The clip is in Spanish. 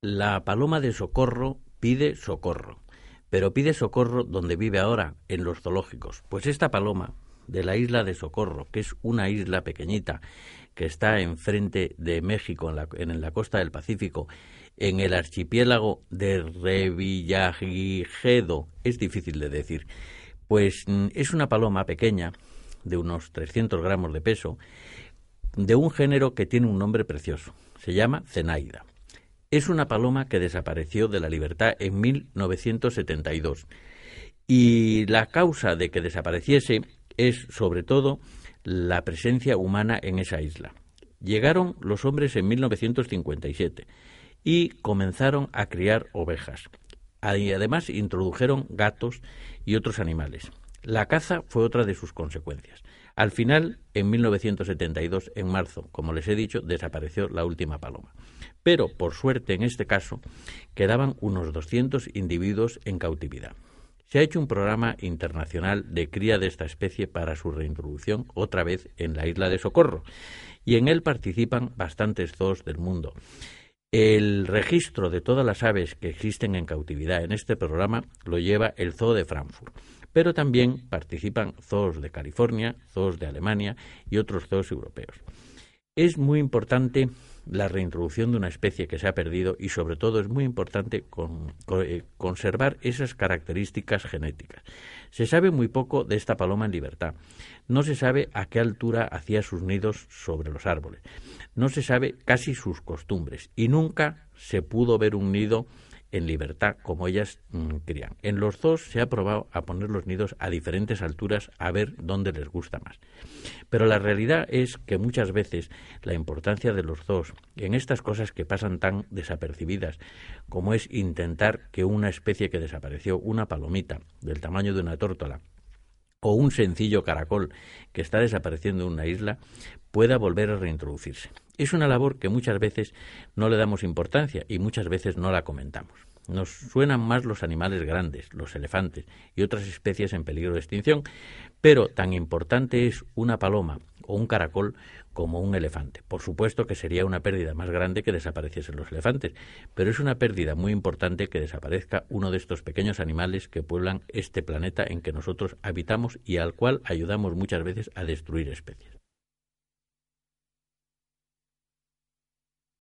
La paloma de socorro pide socorro, pero pide socorro donde vive ahora, en los zoológicos. Pues esta paloma de la isla de Socorro, que es una isla pequeñita que está enfrente de México, en la, en la costa del Pacífico, en el archipiélago de Revillagigedo, es difícil de decir, pues mm, es una paloma pequeña, de unos 300 gramos de peso, de un género que tiene un nombre precioso, se llama Zenaida. Es una paloma que desapareció de la libertad en 1972 y la causa de que desapareciese es sobre todo la presencia humana en esa isla. Llegaron los hombres en 1957 y comenzaron a criar ovejas. Además introdujeron gatos y otros animales. La caza fue otra de sus consecuencias. Al final, en 1972, en marzo, como les he dicho, desapareció la última paloma. Pero, por suerte, en este caso, quedaban unos 200 individuos en cautividad. Se ha hecho un programa internacional de cría de esta especie para su reintroducción otra vez en la isla de Socorro, y en él participan bastantes zoos del mundo. El registro de todas las aves que existen en cautividad en este programa lo lleva el Zoo de Frankfurt pero también participan zoos de California, zoos de Alemania y otros zoos europeos. Es muy importante la reintroducción de una especie que se ha perdido y sobre todo es muy importante eh, conservar esas características genéticas. Se sabe muy poco de esta paloma en libertad. No se sabe a qué altura hacía sus nidos sobre los árboles. No se sabe casi sus costumbres y nunca se pudo ver un nido en libertad como ellas mm, crían. En los zoos se ha probado a poner los nidos a diferentes alturas a ver dónde les gusta más. Pero la realidad es que muchas veces la importancia de los zoos en estas cosas que pasan tan desapercibidas como es intentar que una especie que desapareció, una palomita del tamaño de una tórtola, o un sencillo caracol que está desapareciendo en una isla pueda volver a reintroducirse. Es una labor que muchas veces no le damos importancia y muchas veces no la comentamos. Nos suenan más los animales grandes, los elefantes y otras especies en peligro de extinción, pero tan importante es una paloma o un caracol como un elefante. Por supuesto que sería una pérdida más grande que desapareciesen los elefantes, pero es una pérdida muy importante que desaparezca uno de estos pequeños animales que pueblan este planeta en que nosotros habitamos y al cual ayudamos muchas veces a destruir especies.